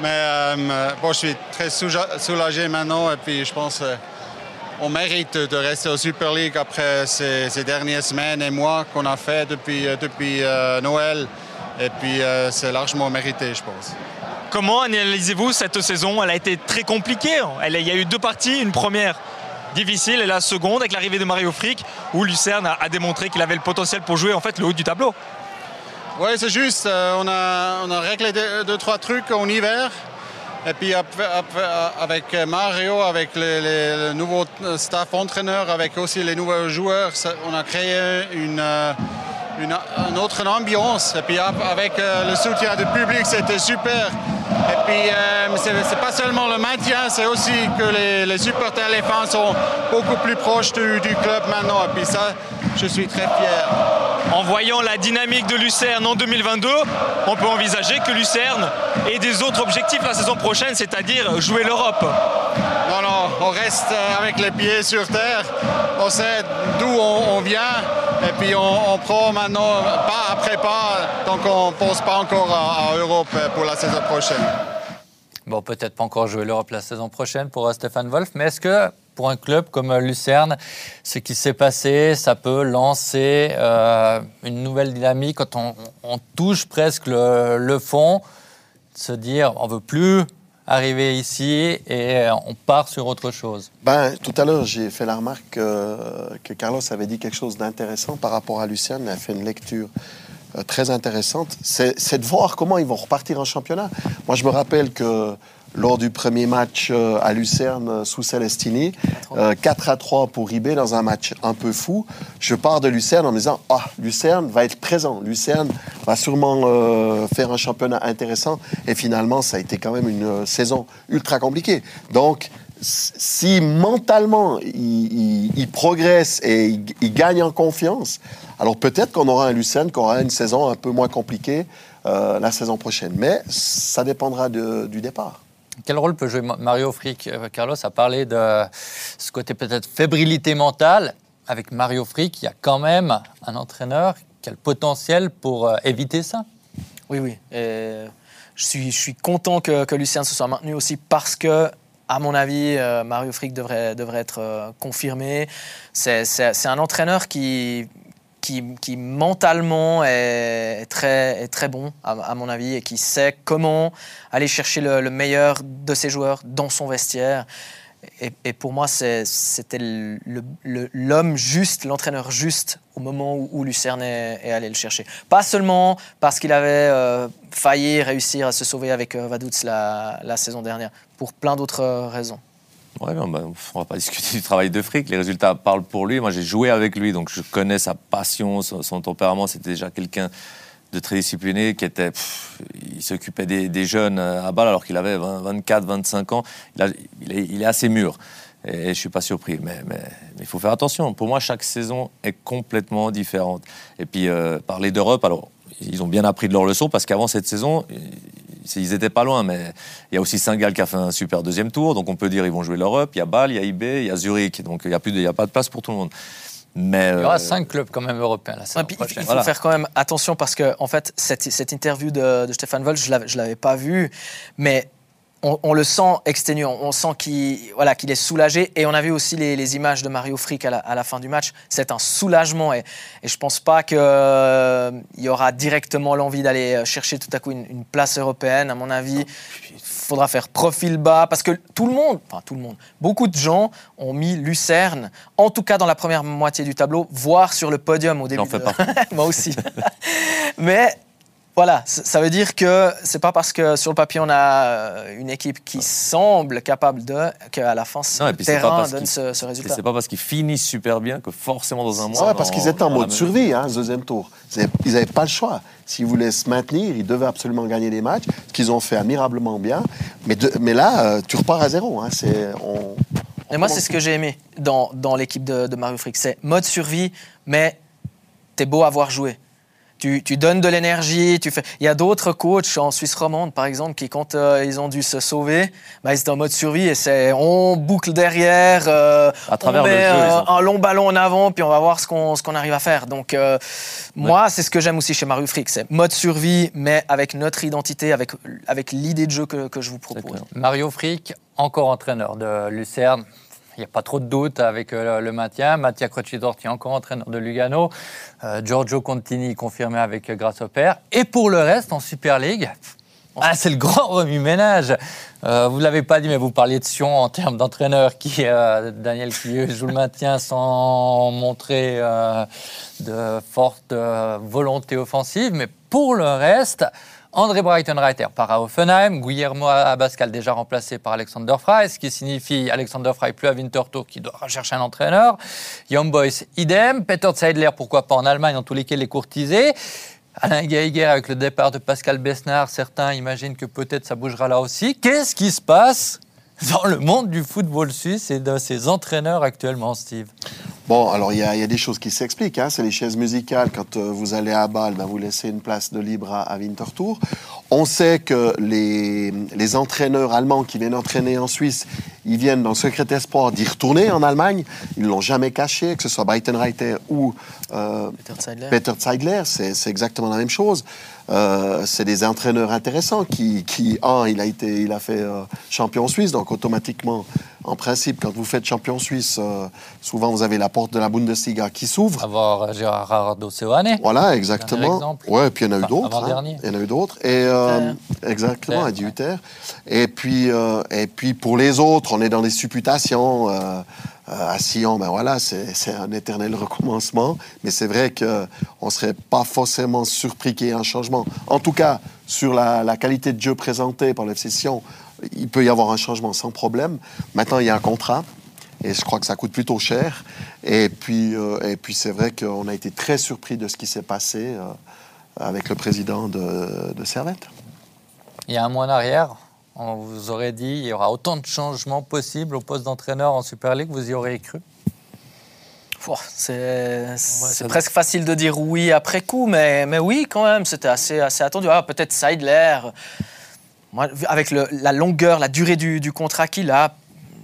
mais euh, bon, je suis très soulagé maintenant et puis je pense qu'on mérite de rester au Super League après ces, ces dernières semaines et mois qu'on a fait depuis, euh, depuis euh, Noël. Et puis euh, c'est largement mérité, je pense. Comment analysez-vous cette saison? Elle a été très compliquée. Il y a eu deux parties. Une première difficile et la seconde avec l'arrivée de Mario Frick où Lucerne a, démontré qu'il avait le potentiel pour jouer en fait le haut du tableau. Oui, c'est juste. euh, on, a, on a réglé deux, deux, trois trucs en hiver. Et puis avec Mario, avec le nouveau staff entraîneur, avec aussi les nouveaux joueurs, on a créé une, euh, une, autre ambiance. Et puis avec euh, le soutien du public, c'était super. Et puis euh, c'est pas seulement le maintien, c'est aussi que les, les supporters, les fans sont beaucoup plus proches du, du club maintenant. Et puis ça, je suis très fier. En voyant la dynamique de Lucerne en 2022, on peut envisager que Lucerne ait des autres objectifs la saison prochaine, c'est-à-dire jouer l'Europe. On reste avec les pieds sur terre. On sait d'où on, vient et puis on, prend maintenant pas après pas. Donc on ne pense pas encore à, Europe pour la saison prochaine. Bon, peut-être pas encore jouer l'Europe la saison prochaine pour Stéphane Wolf, mais est-ce que pour un club comme Lucerne, ce qui s'est passé, ça peut lancer euh, une nouvelle dynamique quand on, touche presque le, fond, se dire on veut plus arriver ici et on part sur autre chose. Ben, tout à l'heure, j'ai fait la remarque que Carlos avait dit quelque chose d'intéressant par rapport à Lucerne. Il a fait une lecture euh, très intéressante. C'est de voir comment ils vont repartir en championnat. Moi, je me rappelle que lors du premier match euh, à Lucerne euh, sous Celestini. 4 euh, à 3 pour Ribé dans un match un peu fou. Je pars de Lucerne en me disant Ah, Lucerne va être présent. Lucerne va sûrement faire un championnat intéressant. Et finalement, ça a été quand même une saison ultra compliquée. Donc, si mentalement il, progresse et il, gagne en confiance, alors peut-être qu'on aura un Lucerne qui aura une saison un peu moins compliquée la saison prochaine. Mais ça dépendra du départ. Quel rôle peut jouer Mario Frick euh, Carlos a parlé de ce côté peut-être fébrilité mentale? Avec Mario Frick, il y a quand même un entraîneur qui a le potentiel pour euh, éviter ça? Oui, oui. je, suis, je suis content que, Lucien se soit maintenu aussi parce que à mon avis, euh, Mario Frick devrait, devrait être confirmé. C'est un entraîneur qui, qui, mentalement est, très, est très bon, à, mon avis, et qui sait comment aller chercher le, meilleur de ses joueurs dans son vestiaire. Et, pour moi, c'était l'homme juste, l'entraîneur juste au moment où, Lucerne est, allé le chercher. Pas seulement parce qu'il avait euh, failli réussir à se sauver avec euh, Vaduz la, la saison dernière, pour plein d'autres raisons. Ouais, on ne va pas (laughs) discuter du travail de fric. Les résultats parlent pour lui. Moi, j'ai joué avec lui, donc je connais sa passion, son, tempérament. C'était déjà quelqu'un de très discipliné, qui était, il s'occupait des, jeunes à balle alors qu'il avait 24, 25 ans. Il, est, assez mûr. Et, je je suis pas surpris, mais il faut faire attention. Pour moi, chaque saison est complètement différente. Et puis, euh, parler d'Europe, alors, ils ont bien appris de leur leçon parce qu'avant cette saison, ils étaient pas loin, mais il y a aussi Saint-Gall qui a fait un super deuxième tour, donc on peut dire ils vont jouer l'Europe. Il y a Bâle, il y a IB, il y a Zurich, donc il n'y a, plus a pas de place pour tout le monde. Mais il y aura euh, cinq clubs quand même européens la Il faut faire quand même attention parce que en fait cette, cette interview de, de Stéphane Vol, je ne l'avais pas vue, mais on, le sent exténuant, on sent qu'il voilà, qu'il est soulagé. Et on a vu aussi les, images de Mario Frick à la, fin du match. C'est un soulagement. Et, et je ne pense pas qu'il euh, y aura directement l'envie d'aller chercher tout à coup une, place européenne. À mon avis, il faudra faire profil bas. Parce que tout le monde, enfin tout le monde, beaucoup de gens ont mis Lucerne, en tout cas dans la première moitié du tableau, voire sur le podium au début. (laughs) Moi aussi. (laughs) Mais voilà, ça veut dire que c'est pas parce que sur le papier on a euh, une équipe qui semble capable de qu'à la fin le terrain donne ce, ce, résultat. C'est pas parce qu'ils finissent super bien que forcément dans un mois. Ouais, parce qu'ils étaient en mode survie, hein, deuxième tour. Ils n'avaient pas le choix. S'ils voulaient se maintenir, ils devaient absolument gagner des matchs, ce qu'ils ont fait admirablement bien. Mais, mais là, euh, tu repars à zéro. Hein. On, Et moi, c'est ce que j'ai aimé dans, dans l'équipe de, de Mario Frick. C'est mode survie, mais t'es beau à voir jouer tu, donnes de l'énergie. Tu fais... Il y a d'autres coachs en Suisse romande, par exemple, qui, quand euh, ils ont dû se sauver, bah, ils étaient en mode survie et c'est on boucle derrière, euh, à travers on met euh, un long ballon en avant, puis on va voir ce qu'on, ce qu'on arrive à faire. Donc, moi, c'est ce que j'aime aussi chez Mario Frick, c'est mode survie, mais avec notre identité, avec, avec l'idée de jeu que, que je vous propose. Mario Frick, encore entraîneur de Lucerne il n'y a pas trop de doute avec euh, le maintien. Mattia Crocci-Dorti, encore entraîneur de Lugano. Euh, Giorgio Contini, confirmé avec euh, Grasshopper. Et pour le reste, en Super League, (laughs) ah, c'est le grand remue-ménage. Vous ne l'avez pas dit, mais vous parliez de Sion en termes d'entraîneur qui, Daniel qui joue le maintien sans montrer de forte volonté offensive. Mais pour le reste, André Breitenreiter part à Offenheim, Guillermo Abascal déjà remplacé par Alexander Fry, ce qui signifie Alexander Fry plus à Winterthur qui doit rechercher un entraîneur. Young Boys, idem. Peter Zeidler, pourquoi pas en Allemagne, dans tous les cas, les courtisés. Alain Geiger avec le départ de Pascal Besnard, certains imaginent que peut-être ça bougera là aussi. Qu'est-ce qui se passe (laughs) dans le monde du football suisse et de ses entraîneurs actuellement, Steve Bon, alors il y, a des choses qui s'expliquent. Hein. C'est les chaises musicales. Quand euh, vous allez à Bâle, ben, vous laissez une place de libre à, Winterthur. On sait que les, les entraîneurs allemands qui viennent entraîner en Suisse, ils viennent dans le secret espoir d'y retourner en Allemagne. Ils ne l'ont jamais caché, que ce soit Breitenreiter ou euh, Peter Zeidler. Peter Zeidler, c'est exactement la même chose. Euh, c'est des entraîneurs intéressants qui, qui un, il a été, il a fait euh, champion suisse, donc automatiquement, en principe, quand vous faites champion suisse, euh, souvent vous avez la porte de la Bundesliga qui s'ouvre. Avoir Gerardo Seoane. Voilà, exactement. exemple. Ouais, puis il y en a eu Enfin, d'autres. hein. avant-dernier. Il y en a eu d'autres. Et euh, exactement, Hutter. Et puis, euh, et puis pour les autres, on est dans les supputations. Euh, à Sion, ben voilà, c'est un éternel recommencement. Mais c'est vrai que on serait pas forcément surpris qu'il y ait un changement. En tout cas, sur la, qualité de jeu présentée par l'FC il peut y avoir un changement sans problème. Maintenant, il y a un contrat. Et je crois que ça coûte plutôt cher. Et puis, euh, puis c'est vrai qu'on a été très surpris de ce qui s'est passé euh, avec le président de, de Servette. Il y a un mois en arrière, on vous aurait dit il y aura autant de changements possibles au poste d'entraîneur en Super League, vous y auriez cru? C'est presque facile de dire oui après coup, mais, mais oui, quand même, c'était assez, assez attendu. Ah, Peut-être Seidler. Moi, avec le- la longueur, la durée du, du contrat qu'il a,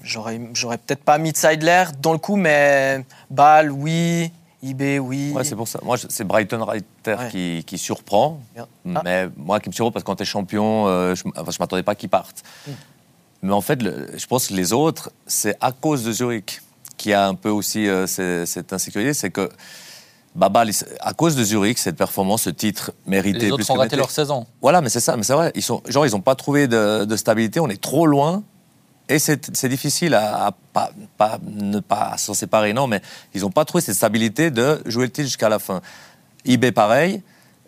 j'aurais j'aurais peut-être pas mis de Seidler dans le coup, mais Ball, oui. IB, oui. Ouais, c'est pour ça. Moi, c'est Brighton Reiter Ouais. qui, qui surprend. Bien. Ah. Mais moi, qui me surprend, parce que quand tu es champion, euh, je ne m'attendais pas qu'il parte. Mm. Mais en fait, le- je pense que les autres, c'est à cause de Zurich qui a un peu aussi euh, cette insécurité. C'est que Babal, à cause de Zurich, cette performance, ce titre mérité Les plus autres que ont raté leur saison. Voilà, mais c'est ça, mais c'est vrai. Ils sont, genre, ils n'ont pas trouvé de, de stabilité. On est trop loin. Et c'est difficile à, pas, ne pas s'en séparer, non, mais ils n'ont pas trouvé cette stabilité de jouer le titre jusqu'à la fin. IB, pareil.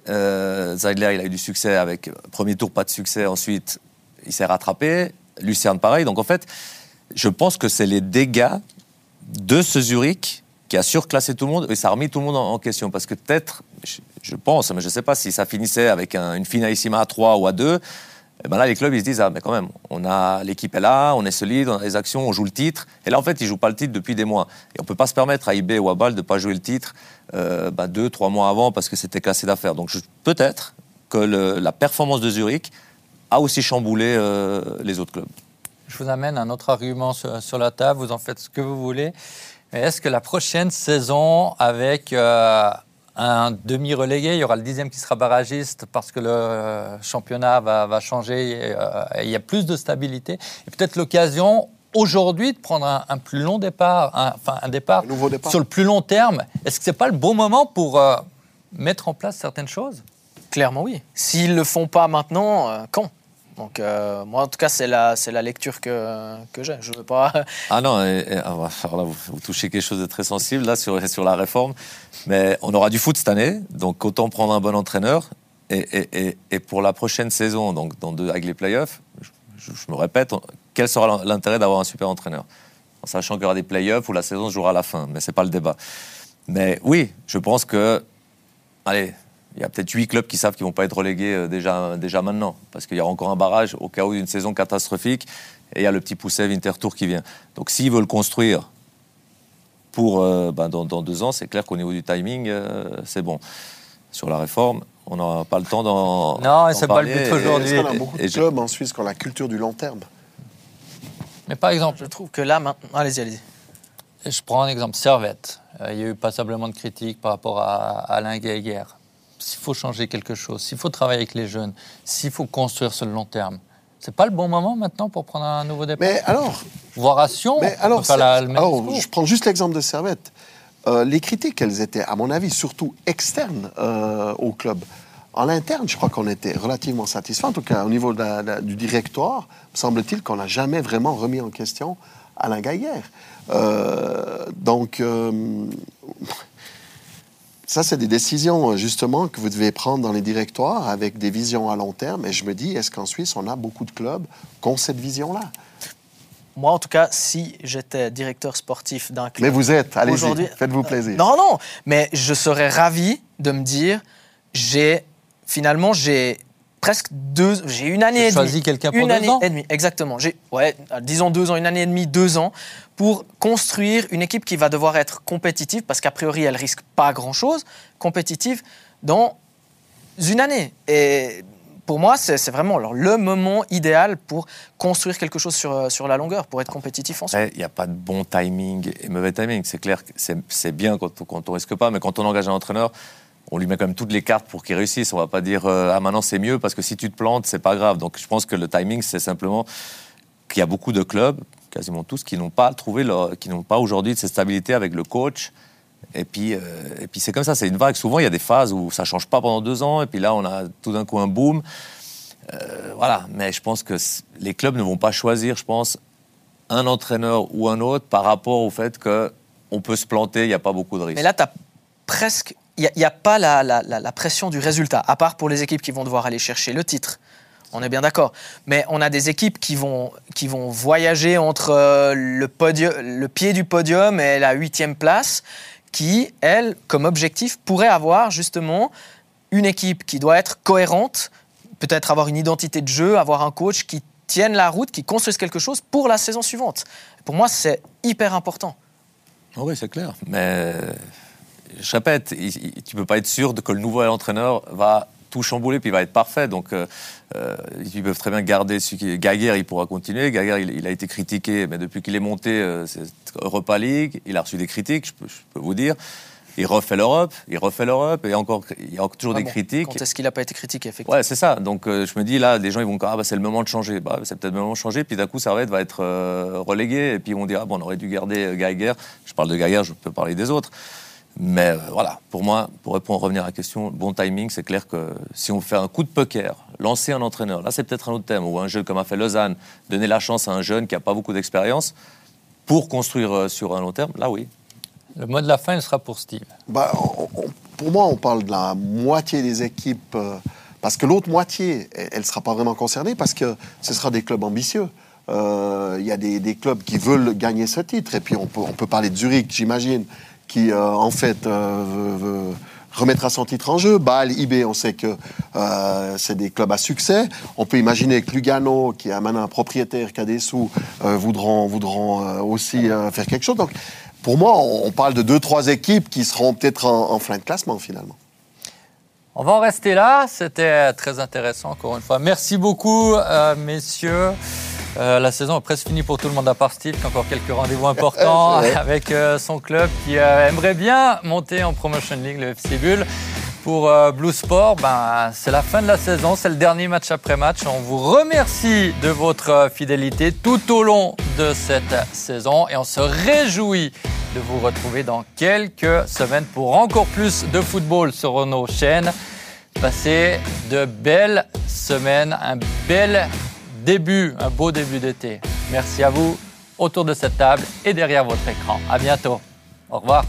Euh, Zeidler, il a eu du succès avec premier tour, pas de succès. Ensuite, il s'est rattrapé. Lucerne, pareil. Donc, en fait, je pense que c'est les dégâts de ce Zurich qui a surclassé tout le monde et ça a remis tout le monde en, question. Parce que peut-être, je, je pense, mais je ne sais pas si ça finissait avec un- une finalissima à 3 ou à 2. Et ben là, les clubs, ils se disent, ah, mais quand même, on a l'équipe est là, on est solide, on a les actions, on joue le titre. Et là, en fait, ils jouent pas le titre depuis des mois. Et on peut pas se permettre à IB ou à Bâle de pas jouer le titre euh, bah, deux, trois mois avant parce que c'était cassé d'affaires. Donc peut-être que la performance de Zurich a aussi chamboulé euh, les autres clubs. Je vous amène un autre argument sur, sur la table, vous en faites ce que vous voulez. Mais est-ce que la prochaine saison, avec euh, un demi-relégué, il y aura le dixième qui sera barragiste parce que le euh, championnat va, va changer, et, euh, et il y a plus de stabilité, et peut-être l'occasion aujourd'hui de prendre un, un plus long départ, un- enfin un départ Un nouveau départ. sur le plus long terme. Est-ce que c'est pas le bon moment pour euh, mettre en place certaines choses? Clairement, oui. S'ils ne le font pas maintenant, euh, quand? Donc, euh, moi, en tout cas, c'est la, la lecture que, que j'ai. Je veux pas. (laughs) Ah non, ah, alors là, vous, touchez quelque chose de très sensible là sur, sur la réforme. Mais on aura du foot cette année, donc autant prendre un bon entraîneur. Et, et- pour la prochaine saison, donc dans deux, avec les playoffs, je, je- me répète, quel sera l'intérêt d'avoir un super entraîneur? En sachant qu'il y aura des playoffs où la saison jouera à la fin, mais c'est pas le débat. Mais oui, je pense que, allez, il y a peut-être huit clubs qui savent qu'ils vont pas être relégués euh, déjà, déjà maintenant, parce qu'il y aura encore un barrage au cas où d'une saison catastrophique, et il y a le petit Poussev Intertour qui vient. Donc s'ils veulent construire pour euh, ben, dans, dans deux ans, c'est clair qu'au niveau du timing, euh, c'est bon. Sur la réforme, on n'aura pas le temps d'en. Non, et c'est pas le but aujourd'hui. Est-ce qu'on a et- beaucoup et de je- clubs en Suisse qui ont la culture du long terme? Mais par exemple, Je trouve que là, maintenant. Allez-y, allez-y. Je prends un exemple, Servette. Il y a eu passablement de critiques par rapport à, à Alain Geiger. S'il faut changer quelque chose, s'il faut travailler avec les jeunes, s'il faut construire sur le long terme, c'est pas le bon moment maintenant pour prendre un nouveau départ? Mais alors, Voir à Sion, Mais alors, la- alors, je prends juste l'exemple de Servette. Euh, les critiques, elles étaient, à mon avis, surtout externes euh, au club. En interne, je crois qu'on était relativement satisfait. En tout cas, au niveau de la- la- du directoire, me semble-t-il qu'on n'a jamais vraiment remis en question Alain Gaillère. Euh, donc, ça, c'est des décisions, justement, que vous devez prendre dans les directoires avec des visions à long terme. Et je me dis, est-ce qu'en Suisse, on a beaucoup de clubs qui ont cette vision-là? Moi, en tout cas, si j'étais directeur sportif d'un club. Mais vous êtes, allez-y, faites-vous plaisir. Non, non, mais je serais ravi de me dire, j'ai finalement j'ai presque deux, j'ai une année et demie. choisis quelqu'un pour une deux année ans et demie, exactement. J'ai, ouais, disons deux ans, une année et demie, deux ans, pour construire une équipe qui va devoir être compétitive, parce qu'a priori elle risque pas grand chose, compétitive dans une année. Et pour moi, c'est vraiment alors, le moment idéal pour construire quelque chose sur, sur la longueur, pour être compétitif ensuite. Il n'y a pas de bon timing et mauvais timing. C'est clair que c'est bien quand, quand on risque pas, mais quand on engage un entraîneur, on lui met quand même toutes les cartes pour qu'il réussisse. On va pas dire euh, ah maintenant c'est mieux parce que si tu te plantes c'est pas grave. Donc je pense que le timing c'est simplement qu'il y a beaucoup de clubs, quasiment tous, qui n'ont pas trouvé qui n'ont pas aujourd'hui de cette stabilité avec le coach. Et puis, euh, et puis c'est comme ça, c'est une vague. Souvent il y a des phases où ça change pas pendant deux ans et puis là on a tout d'un coup un boom. Euh, voilà, mais je pense que les clubs ne vont pas choisir, je pense, un entraîneur ou un autre par rapport au fait que on peut se planter, il n'y a pas beaucoup de risques. Mais là, tu as presque il n'y a, pas la, pression du résultat, à part pour les équipes qui vont devoir aller chercher le titre. On est bien d'accord. Mais on a des équipes qui vont, qui vont voyager entre euh, le, le pied du podium et la huitième place, qui, elles, comme objectif, pourraient avoir justement une équipe qui doit être cohérente, peut-être avoir une identité de jeu, avoir un coach qui tienne la route, qui construise quelque chose pour la saison suivante. Pour moi, c'est hyper important. Oui, c'est clair. Mais je répète, tu ne peux pas être sûr que le nouveau entraîneur va tout chambouler puis il va être parfait. Donc, euh, euh, ils peuvent très bien garder ce qui Gaguerre, il pourra continuer. Gaguerre, il, a été critiqué, mais depuis qu'il est monté, euh, c'est Europa League, il a reçu des critiques, je peux, vous dire. Il refait l'Europe, il refait l'Europe, et encore, il y a toujours des critiques. Quand est-ce qu'il n'a pas été critiqué, effectivement? Ouais, c'est ça. Donc, je me dis, là, les gens, ils vont dire, ah, bah, c'est le moment de changer. Bah, c'est peut-être le moment de changer, puis d'un coup, Servette va être relégué, et puis ils vont dire, ah, bon, on aurait dû garder Gaguerre. Je parle de Gaguerre, je peux parler des autres. Mais euh, voilà, pour moi, pour répondre, revenir à la question, bon timing, c'est clair que si on fait un coup de poker, lancer un entraîneur, là c'est peut-être un autre thème, ou un jeu comme a fait Lausanne, donner la chance à un jeune qui n'a pas beaucoup d'expérience pour construire euh, sur un long terme, là oui. Le mot de la fin, il sera pour Steve. Bah, pour moi, on parle de la moitié des équipes, euh, parce que l'autre moitié, elle ne sera pas vraiment concernée, parce que ce sera des clubs ambitieux. Il y a des, des, clubs qui veulent gagner ce titre, et puis on peut, on peut parler de Zurich, j'imagine, qui euh, en fait euh, remettra son titre en jeu. Bâle, IB, on sait que euh, c'est des clubs à succès. On peut imaginer que Lugano, qui a maintenant un propriétaire qui a des sous, voudront, voudront aussi faire quelque chose. Donc, pour moi, on, parle de deux, trois équipes qui seront peut-être en, en fin de classement finalement. On va en rester là. C'était très intéressant, encore une fois. Merci beaucoup, messieurs. Euh, la saison est presque finie pour tout le monde à part Steve, qui a encore quelques rendez-vous importants (laughs) avec euh, son club qui euh, aimerait bien monter en Promotion League, le FC Bull. Pour Blue Sport, ben, c'est la fin de la saison, c'est le dernier match après match. On vous remercie de votre fidélité tout au long de cette saison et on se réjouit de vous retrouver dans quelques semaines pour encore plus de football sur nos chaînes. Passez de belles semaines, un bel début, un beau début d'été. Merci à vous autour de cette table et derrière votre écran. À bientôt. Au revoir.